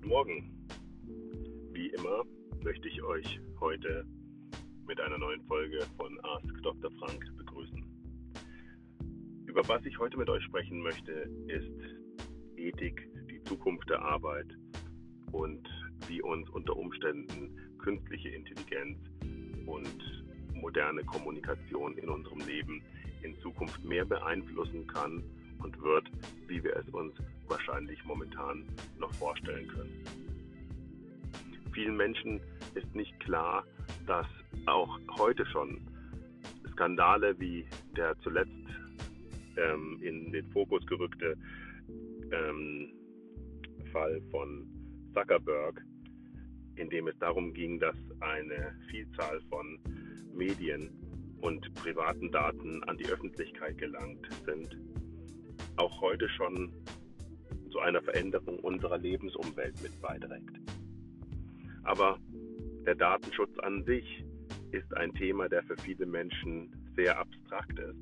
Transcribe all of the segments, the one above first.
Guten Morgen. Wie immer möchte ich euch heute mit einer neuen Folge von Ask Dr. Frank begrüßen. Über was ich heute mit euch sprechen möchte, ist Ethik, die Zukunft der Arbeit und wie uns unter Umständen künstliche Intelligenz und moderne Kommunikation in unserem Leben in Zukunft mehr beeinflussen kann und wird, wie wir es uns wahrscheinlich momentan noch vorstellen können. Vielen Menschen ist nicht klar, dass auch heute schon Skandale wie der zuletzt ähm, in den Fokus gerückte ähm, Fall von Zuckerberg, in dem es darum ging, dass eine Vielzahl von Medien und privaten Daten an die Öffentlichkeit gelangt sind, auch heute schon zu einer Veränderung unserer Lebensumwelt mit beiträgt. Aber der Datenschutz an sich ist ein Thema, der für viele Menschen sehr abstrakt ist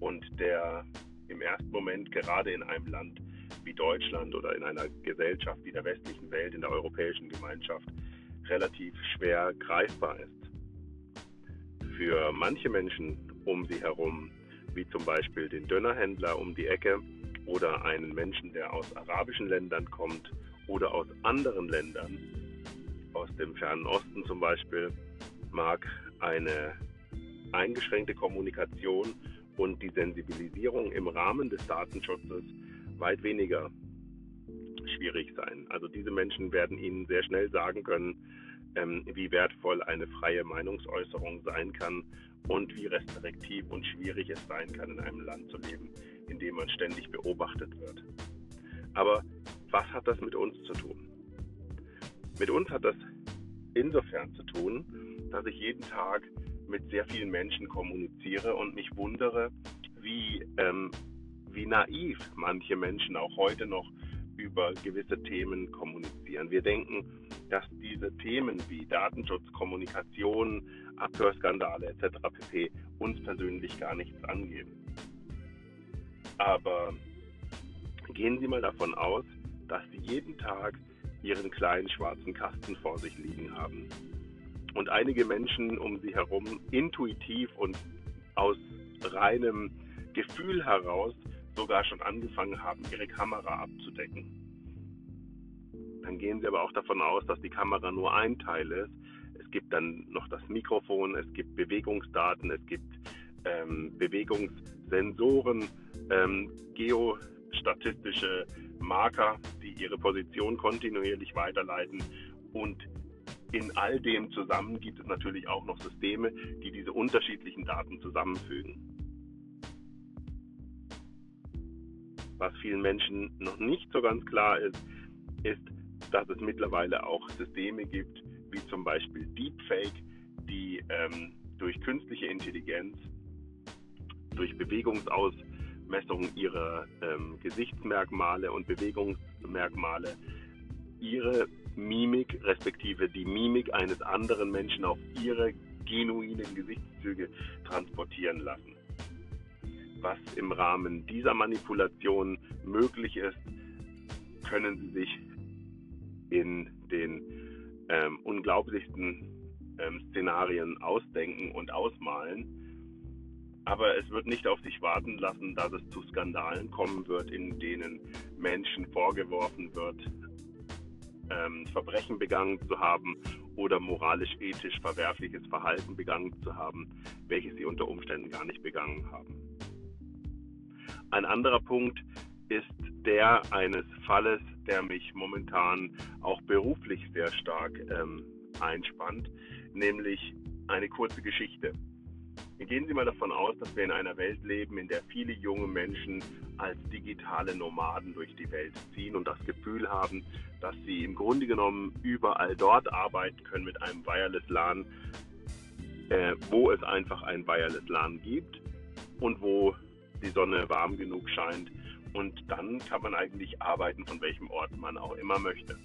und der im ersten Moment gerade in einem Land wie Deutschland oder in einer Gesellschaft wie der westlichen Welt, in der europäischen Gemeinschaft relativ schwer greifbar ist. Für manche Menschen um sie herum, wie zum Beispiel den Dönerhändler um die Ecke oder einen Menschen, der aus arabischen Ländern kommt oder aus anderen Ländern, aus dem fernen Osten zum Beispiel, mag eine eingeschränkte Kommunikation und die Sensibilisierung im Rahmen des Datenschutzes weit weniger schwierig sein. Also diese Menschen werden Ihnen sehr schnell sagen können, ähm, wie wertvoll eine freie Meinungsäußerung sein kann und wie restriktiv und schwierig es sein kann, in einem Land zu leben, in dem man ständig beobachtet wird. Aber was hat das mit uns zu tun? Mit uns hat das insofern zu tun, dass ich jeden Tag mit sehr vielen Menschen kommuniziere und mich wundere, wie, ähm, wie naiv manche Menschen auch heute noch über gewisse Themen kommunizieren. Wir denken, dass diese Themen wie Datenschutz, Kommunikation, Abhörskandale etc. pp. uns persönlich gar nichts angehen. Aber gehen Sie mal davon aus, dass Sie jeden Tag Ihren kleinen schwarzen Kasten vor sich liegen haben. Und einige Menschen um Sie herum intuitiv und aus reinem Gefühl heraus sogar schon angefangen haben, ihre Kamera abzudecken. Dann gehen Sie aber auch davon aus, dass die Kamera nur ein Teil ist. Es gibt dann noch das Mikrofon, es gibt Bewegungsdaten, es gibt ähm, Bewegungssensoren, ähm, geostatistische Marker, die ihre Position kontinuierlich weiterleiten. Und in all dem zusammen gibt es natürlich auch noch Systeme, die diese unterschiedlichen Daten zusammenfügen. Was vielen Menschen noch nicht so ganz klar ist, ist, dass es mittlerweile auch Systeme gibt, wie zum Beispiel Deepfake, die ähm, durch künstliche Intelligenz, durch Bewegungsausmessung ihrer ähm, Gesichtsmerkmale und Bewegungsmerkmale ihre Mimik respektive die Mimik eines anderen Menschen auf ihre genuinen Gesichtszüge transportieren lassen. Was im Rahmen dieser Manipulation möglich ist, können Sie sich in den ähm, unglaublichsten ähm, Szenarien ausdenken und ausmalen. Aber es wird nicht auf sich warten lassen, dass es zu Skandalen kommen wird, in denen Menschen vorgeworfen wird, ähm, Verbrechen begangen zu haben oder moralisch-ethisch verwerfliches Verhalten begangen zu haben, welches sie unter Umständen gar nicht begangen haben. Ein anderer Punkt ist der eines Falles, der mich momentan auch beruflich sehr stark ähm, einspannt, nämlich eine kurze Geschichte. Gehen Sie mal davon aus, dass wir in einer Welt leben, in der viele junge Menschen als digitale Nomaden durch die Welt ziehen und das Gefühl haben, dass sie im Grunde genommen überall dort arbeiten können mit einem Wireless LAN, äh, wo es einfach ein Wireless LAN gibt und wo die Sonne warm genug scheint. Und dann kann man eigentlich arbeiten, von welchem Ort man auch immer möchte.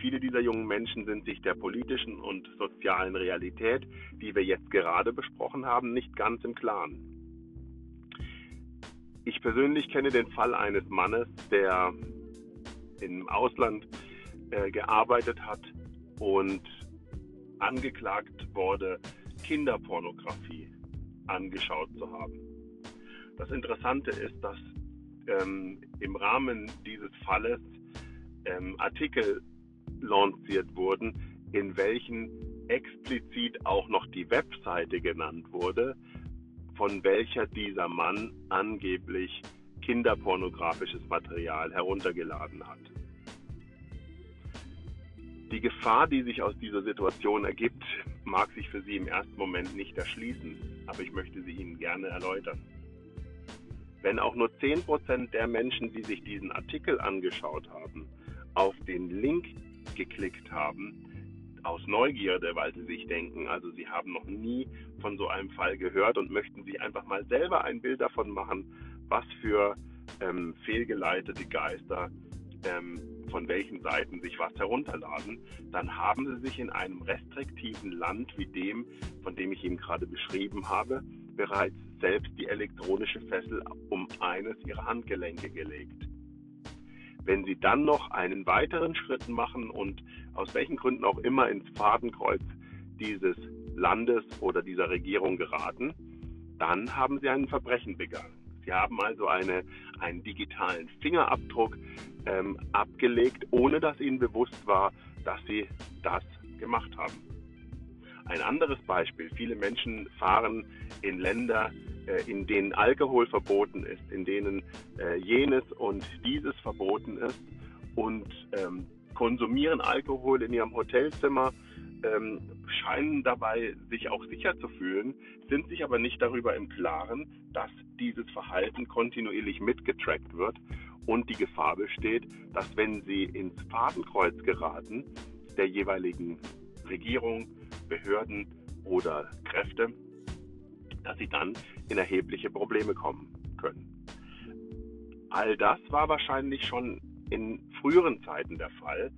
Viele dieser jungen Menschen sind sich der politischen und sozialen Realität, die wir jetzt gerade besprochen haben, nicht ganz im Klaren. Ich persönlich kenne den Fall eines Mannes, der im Ausland äh, gearbeitet hat und angeklagt wurde, Kinderpornografie angeschaut zu haben. Das Interessante ist, dass ähm, im Rahmen dieses Falles ähm, Artikel lanciert wurden, in welchen explizit auch noch die Webseite genannt wurde, von welcher dieser Mann angeblich kinderpornografisches Material heruntergeladen hat. Die Gefahr, die sich aus dieser Situation ergibt, mag sich für Sie im ersten Moment nicht erschließen, aber ich möchte sie Ihnen gerne erläutern. Wenn auch nur 10% der Menschen, die sich diesen Artikel angeschaut haben, auf den Link geklickt haben, aus Neugierde, weil sie sich denken, also sie haben noch nie von so einem Fall gehört und möchten sich einfach mal selber ein Bild davon machen, was für ähm, fehlgeleitete Geister ähm, von welchen Seiten sich was herunterladen, dann haben sie sich in einem restriktiven Land wie dem, von dem ich Ihnen gerade beschrieben habe, bereits selbst die elektronische Fessel um eines ihrer Handgelenke gelegt. Wenn Sie dann noch einen weiteren Schritt machen und aus welchen Gründen auch immer ins Fadenkreuz dieses Landes oder dieser Regierung geraten, dann haben Sie ein Verbrechen begangen. Sie haben also eine, einen digitalen Fingerabdruck ähm, abgelegt, ohne dass Ihnen bewusst war, dass Sie das gemacht haben. Ein anderes Beispiel. Viele Menschen fahren in Länder, äh, in denen Alkohol verboten ist, in denen äh, jenes und dieses verboten ist und ähm, konsumieren Alkohol in ihrem Hotelzimmer, ähm, scheinen dabei sich auch sicher zu fühlen, sind sich aber nicht darüber im Klaren, dass dieses Verhalten kontinuierlich mitgetrackt wird und die Gefahr besteht, dass wenn sie ins Fadenkreuz geraten, der jeweiligen Regierung, Behörden oder Kräfte, dass sie dann in erhebliche Probleme kommen können. All das war wahrscheinlich schon in früheren Zeiten der Fall.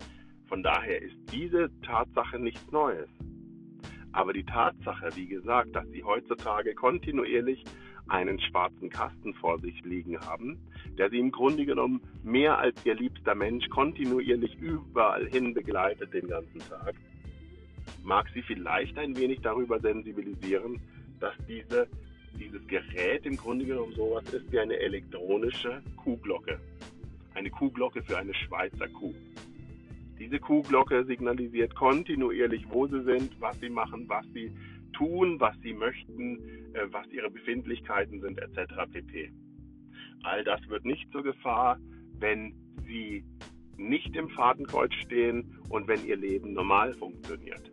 Von daher ist diese Tatsache nichts Neues. Aber die Tatsache, wie gesagt, dass sie heutzutage kontinuierlich einen schwarzen Kasten vor sich liegen haben, der sie im Grunde genommen mehr als ihr liebster Mensch kontinuierlich überall hin begleitet den ganzen Tag, mag sie vielleicht ein wenig darüber sensibilisieren, dass diese, dieses Gerät im Grunde genommen sowas ist wie eine elektronische Kuhglocke. Eine Kuhglocke für eine Schweizer Kuh. Diese Kuhglocke signalisiert kontinuierlich, wo sie sind, was sie machen, was sie tun, was sie möchten, äh, was ihre Befindlichkeiten sind, etc. pp. All das wird nicht zur Gefahr, wenn sie nicht im Fadenkreuz stehen und wenn ihr Leben normal funktioniert.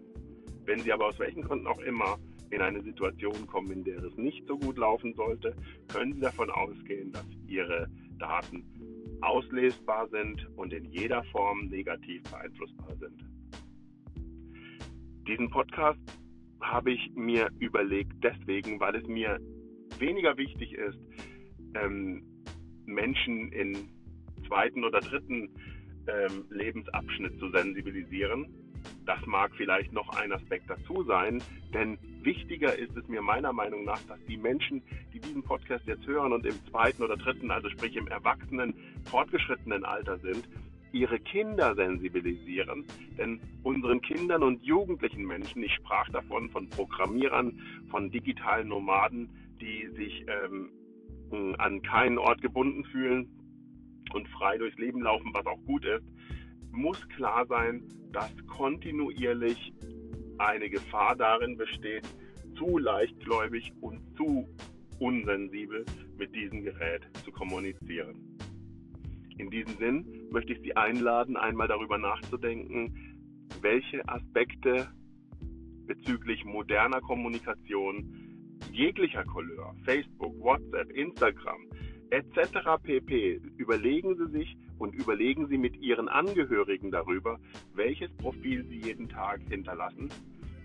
Wenn sie aber aus welchen Gründen auch immer in eine Situation kommen, in der es nicht so gut laufen sollte, können Sie davon ausgehen, dass Ihre Daten auslesbar sind und in jeder Form negativ beeinflussbar sind. Diesen Podcast habe ich mir überlegt deswegen, weil es mir weniger wichtig ist, ähm, Menschen in zweiten oder dritten ähm, Lebensabschnitt zu sensibilisieren, das mag vielleicht noch ein Aspekt dazu sein, denn wichtiger ist es mir meiner Meinung nach, dass die Menschen, die diesen Podcast jetzt hören und im zweiten oder dritten, also sprich im erwachsenen, fortgeschrittenen Alter sind, ihre Kinder sensibilisieren. Denn unseren Kindern und jugendlichen Menschen, ich sprach davon von Programmierern, von digitalen Nomaden, die sich ähm, an keinen Ort gebunden fühlen und frei durchs Leben laufen, was auch gut ist, muss klar sein, dass kontinuierlich eine Gefahr darin besteht, zu leichtgläubig und zu unsensibel mit diesem Gerät zu kommunizieren. In diesem Sinn möchte ich Sie einladen, einmal darüber nachzudenken, welche Aspekte bezüglich moderner Kommunikation jeglicher Couleur, Facebook, WhatsApp, Instagram etc. pp. Überlegen Sie sich und überlegen Sie mit Ihren Angehörigen darüber, welches Profil Sie jeden Tag hinterlassen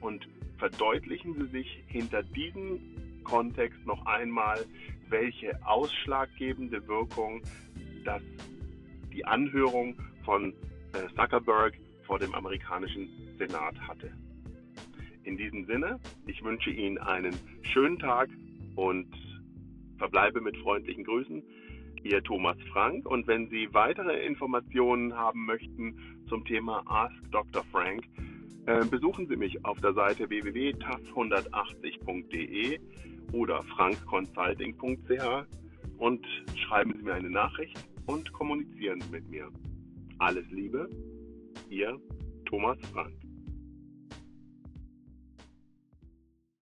und verdeutlichen Sie sich hinter diesem Kontext noch einmal, welche ausschlaggebende Wirkung das die Anhörung von äh, Zuckerberg vor dem amerikanischen Senat hatte. In diesem Sinne, ich wünsche Ihnen einen schönen Tag und verbleibe mit freundlichen Grüßen. Ihr Thomas Frank. Und wenn Sie weitere Informationen haben möchten zum Thema Ask Dr. Frank, äh, besuchen Sie mich auf der Seite www.taf180.de oder frankconsulting.ch und schreiben Sie mir eine Nachricht und kommunizieren Sie mit mir. Alles Liebe, Ihr Thomas Frank.